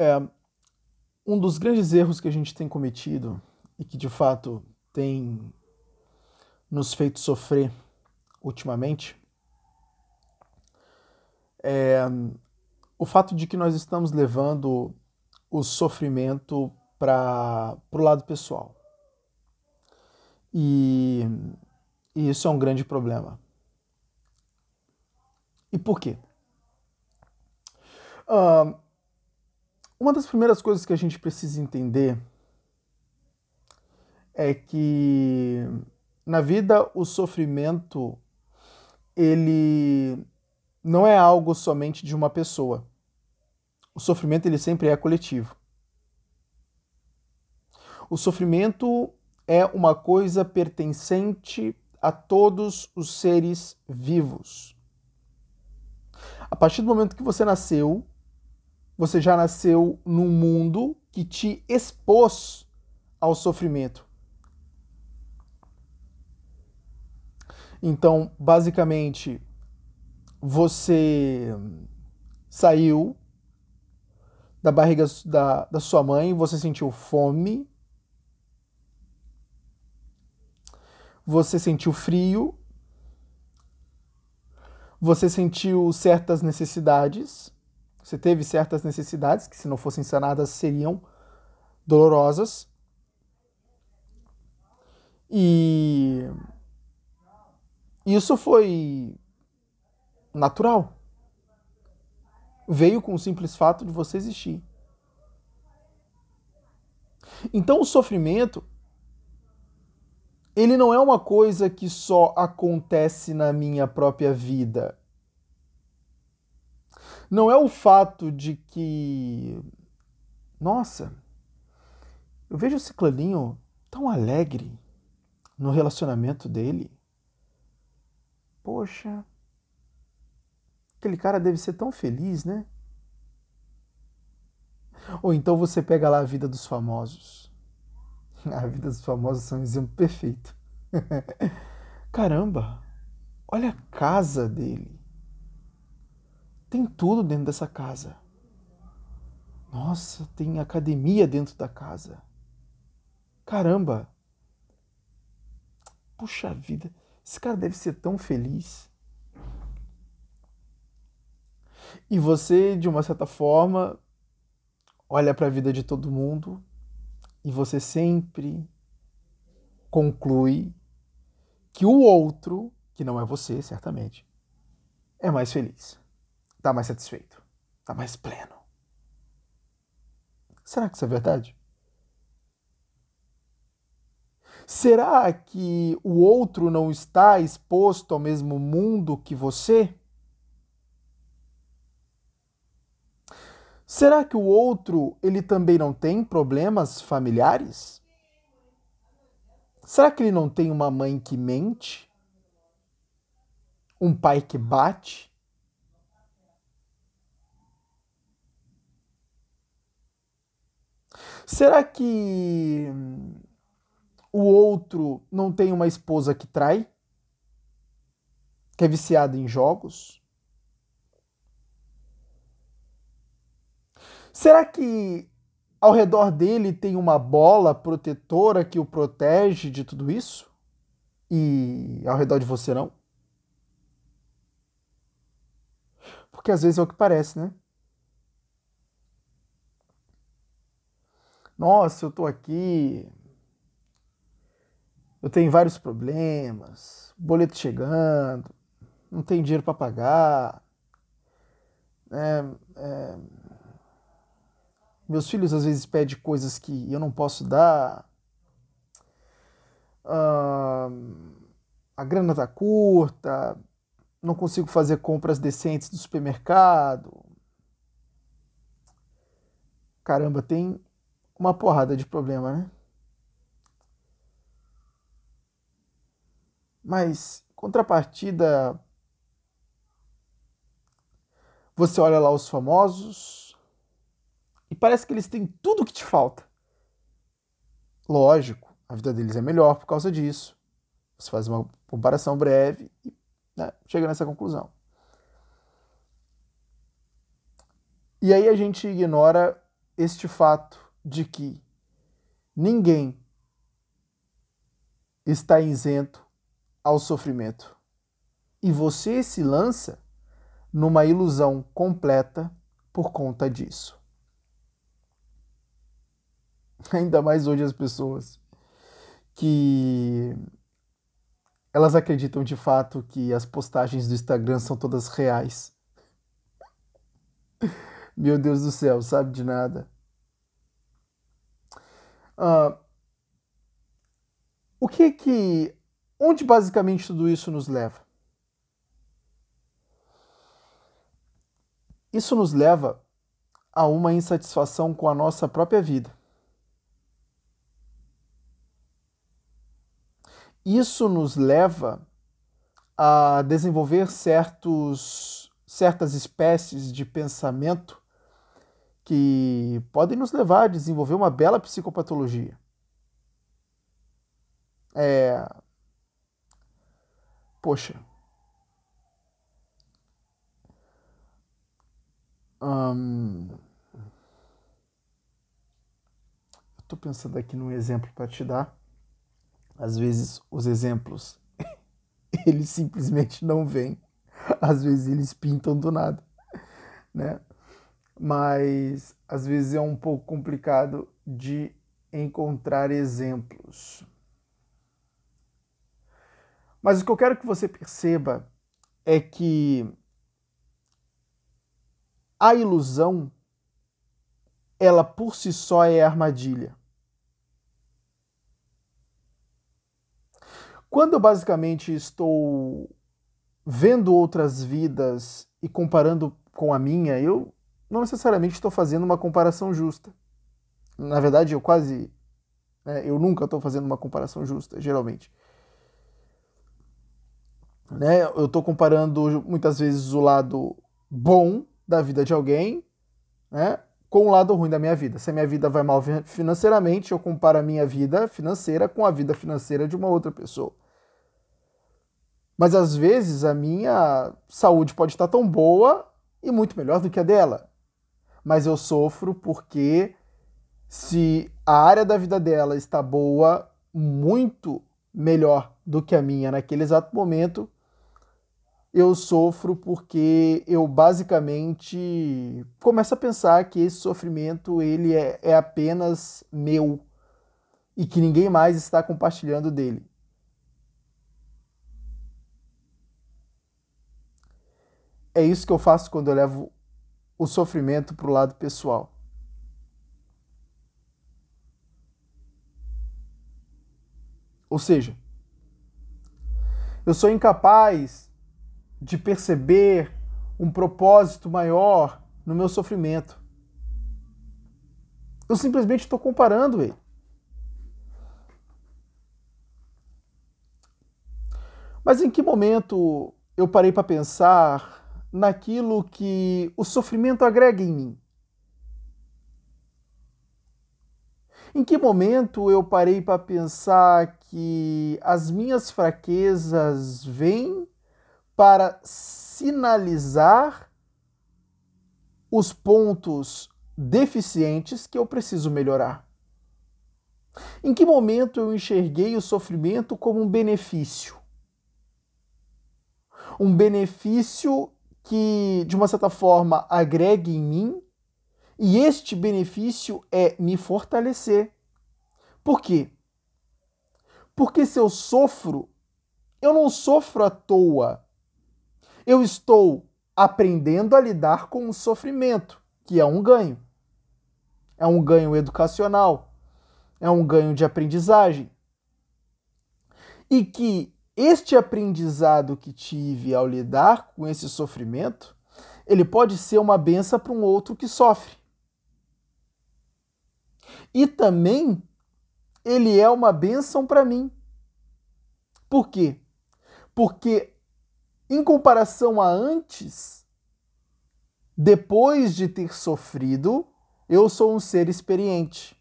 É, um dos grandes erros que a gente tem cometido e que de fato tem nos feito sofrer ultimamente é o fato de que nós estamos levando o sofrimento para o lado pessoal. E, e isso é um grande problema. E por quê? Uh, uma das primeiras coisas que a gente precisa entender é que na vida o sofrimento ele não é algo somente de uma pessoa. O sofrimento ele sempre é coletivo. O sofrimento é uma coisa pertencente a todos os seres vivos. A partir do momento que você nasceu, você já nasceu num mundo que te expôs ao sofrimento. Então, basicamente, você saiu da barriga da, da sua mãe, você sentiu fome, você sentiu frio, você sentiu certas necessidades, você teve certas necessidades que, se não fossem sanadas, seriam dolorosas. E isso foi natural. Veio com o simples fato de você existir. Então o sofrimento ele não é uma coisa que só acontece na minha própria vida. Não é o fato de que nossa, eu vejo o ciclaninho tão alegre no relacionamento dele. Poxa, aquele cara deve ser tão feliz, né? Ou então você pega lá a vida dos famosos. A vida dos famosos é um exemplo perfeito. Caramba, olha a casa dele. Tem tudo dentro dessa casa. Nossa, tem academia dentro da casa. Caramba. Puxa vida, esse cara deve ser tão feliz. E você, de uma certa forma, olha para a vida de todo mundo e você sempre conclui que o outro, que não é você, certamente, é mais feliz, está mais satisfeito, está mais pleno. Será que isso é verdade? Será que o outro não está exposto ao mesmo mundo que você? Será que o outro ele também não tem problemas familiares? Será que ele não tem uma mãe que mente? Um pai que bate? Será que o outro não tem uma esposa que trai? Que é viciada em jogos? Será que ao redor dele tem uma bola protetora que o protege de tudo isso? E ao redor de você não? Porque às vezes é o que parece, né? Nossa, eu tô aqui. Eu tenho vários problemas, boleto chegando, não tenho dinheiro para pagar. É, é, meus filhos às vezes pedem coisas que eu não posso dar. A grana tá curta, não consigo fazer compras decentes do supermercado. Caramba, tem uma porrada de problema, né? Mas, contrapartida, você olha lá os famosos, e parece que eles têm tudo o que te falta. Lógico, a vida deles é melhor por causa disso. Você faz uma comparação breve e né, chega nessa conclusão. E aí a gente ignora este fato de que ninguém está isento ao sofrimento. E você se lança numa ilusão completa por conta disso. Ainda mais hoje as pessoas que elas acreditam de fato que as postagens do Instagram são todas reais. Meu Deus do céu, sabe de nada. Uh, o que que. Onde basicamente tudo isso nos leva? Isso nos leva a uma insatisfação com a nossa própria vida. Isso nos leva a desenvolver certos, certas espécies de pensamento que podem nos levar a desenvolver uma bela psicopatologia. É. Poxa. Hum... Eu tô pensando aqui num exemplo para te dar. Às vezes os exemplos eles simplesmente não vêm. Às vezes eles pintam do nada, né? Mas às vezes é um pouco complicado de encontrar exemplos. Mas o que eu quero que você perceba é que a ilusão, ela por si só é armadilha. Quando eu basicamente estou vendo outras vidas e comparando com a minha, eu não necessariamente estou fazendo uma comparação justa. Na verdade, eu quase. Né, eu nunca estou fazendo uma comparação justa, geralmente. Né, eu estou comparando muitas vezes o lado bom da vida de alguém né, com o lado ruim da minha vida. Se a minha vida vai mal financeiramente, eu comparo a minha vida financeira com a vida financeira de uma outra pessoa. Mas às vezes a minha saúde pode estar tão boa e muito melhor do que a dela. Mas eu sofro porque se a área da vida dela está boa, muito melhor do que a minha naquele exato momento, eu sofro porque eu basicamente começo a pensar que esse sofrimento ele é, é apenas meu e que ninguém mais está compartilhando dele. É isso que eu faço quando eu levo o sofrimento para o lado pessoal. Ou seja, eu sou incapaz de perceber um propósito maior no meu sofrimento. Eu simplesmente estou comparando ele. Mas em que momento eu parei para pensar naquilo que o sofrimento agrega em mim? Em que momento eu parei para pensar que as minhas fraquezas vêm para sinalizar os pontos deficientes que eu preciso melhorar? Em que momento eu enxerguei o sofrimento como um benefício? Um benefício que, de uma certa forma, agregue em mim, e este benefício é me fortalecer. Por quê? Porque se eu sofro, eu não sofro à toa. Eu estou aprendendo a lidar com o sofrimento, que é um ganho. É um ganho educacional, é um ganho de aprendizagem. E que este aprendizado que tive ao lidar com esse sofrimento, ele pode ser uma benção para um outro que sofre. E também ele é uma benção para mim. Por quê? Porque em comparação a antes, depois de ter sofrido, eu sou um ser experiente.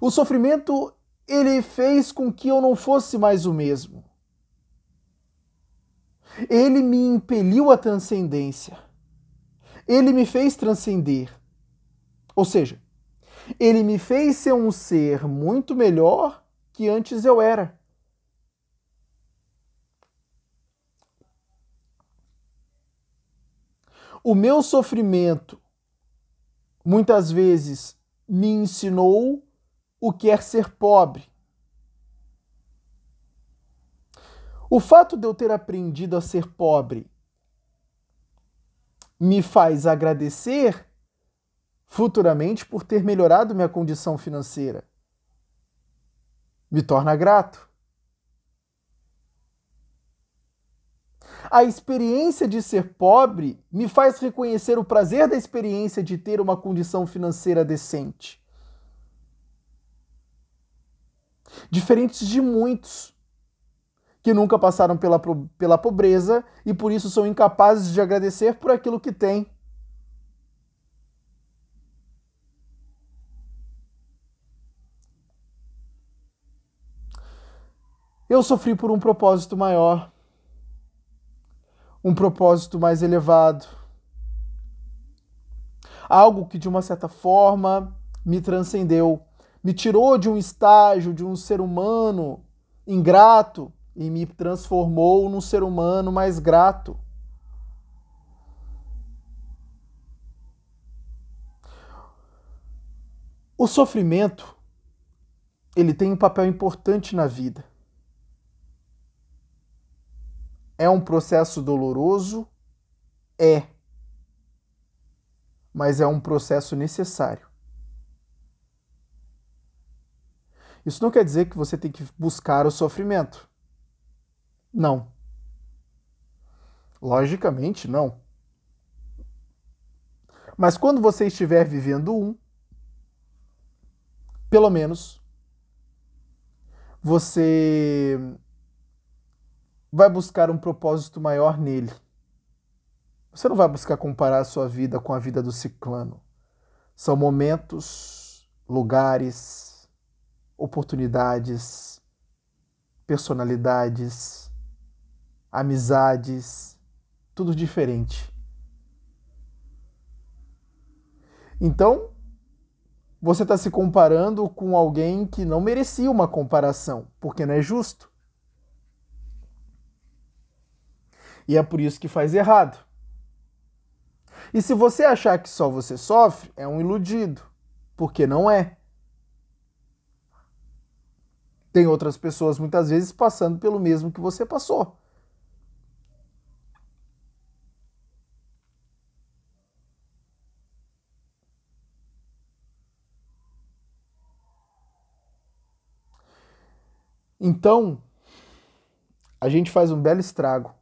O sofrimento ele fez com que eu não fosse mais o mesmo. Ele me impeliu à transcendência. ele me fez transcender. Ou seja, ele me fez ser um ser muito melhor que antes eu era. O meu sofrimento muitas vezes me ensinou o que é ser pobre. O fato de eu ter aprendido a ser pobre me faz agradecer futuramente por ter melhorado minha condição financeira. Me torna grato. A experiência de ser pobre me faz reconhecer o prazer da experiência de ter uma condição financeira decente. Diferentes de muitos que nunca passaram pela, pela pobreza e por isso são incapazes de agradecer por aquilo que têm. Eu sofri por um propósito maior, um propósito mais elevado, algo que de uma certa forma me transcendeu, me tirou de um estágio de um ser humano ingrato e me transformou num ser humano mais grato. O sofrimento, ele tem um papel importante na vida. É um processo doloroso? É. Mas é um processo necessário. Isso não quer dizer que você tem que buscar o sofrimento. Não. Logicamente, não. Mas quando você estiver vivendo um, pelo menos você vai buscar um propósito maior nele. Você não vai buscar comparar a sua vida com a vida do ciclano. São momentos, lugares, oportunidades, personalidades amizades, tudo diferente. Então, você está se comparando com alguém que não merecia uma comparação, porque não é justo. E é por isso que faz errado. E se você achar que só você sofre, é um iludido, porque não é. Tem outras pessoas muitas vezes passando pelo mesmo que você passou. Então, a gente faz um belo estrago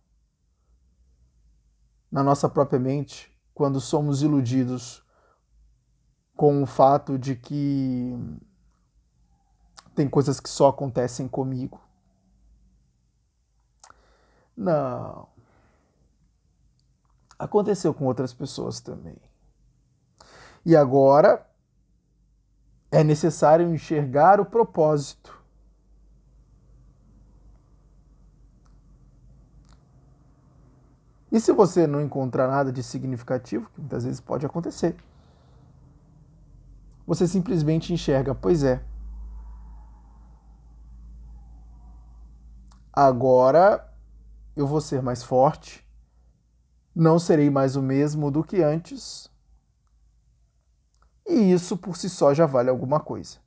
na nossa própria mente quando somos iludidos com o fato de que tem coisas que só acontecem comigo. Não. Aconteceu com outras pessoas também. E agora é necessário enxergar o propósito E se você não encontrar nada de significativo, que muitas vezes pode acontecer, você simplesmente enxerga, pois é. Agora eu vou ser mais forte, não serei mais o mesmo do que antes, e isso por si só já vale alguma coisa.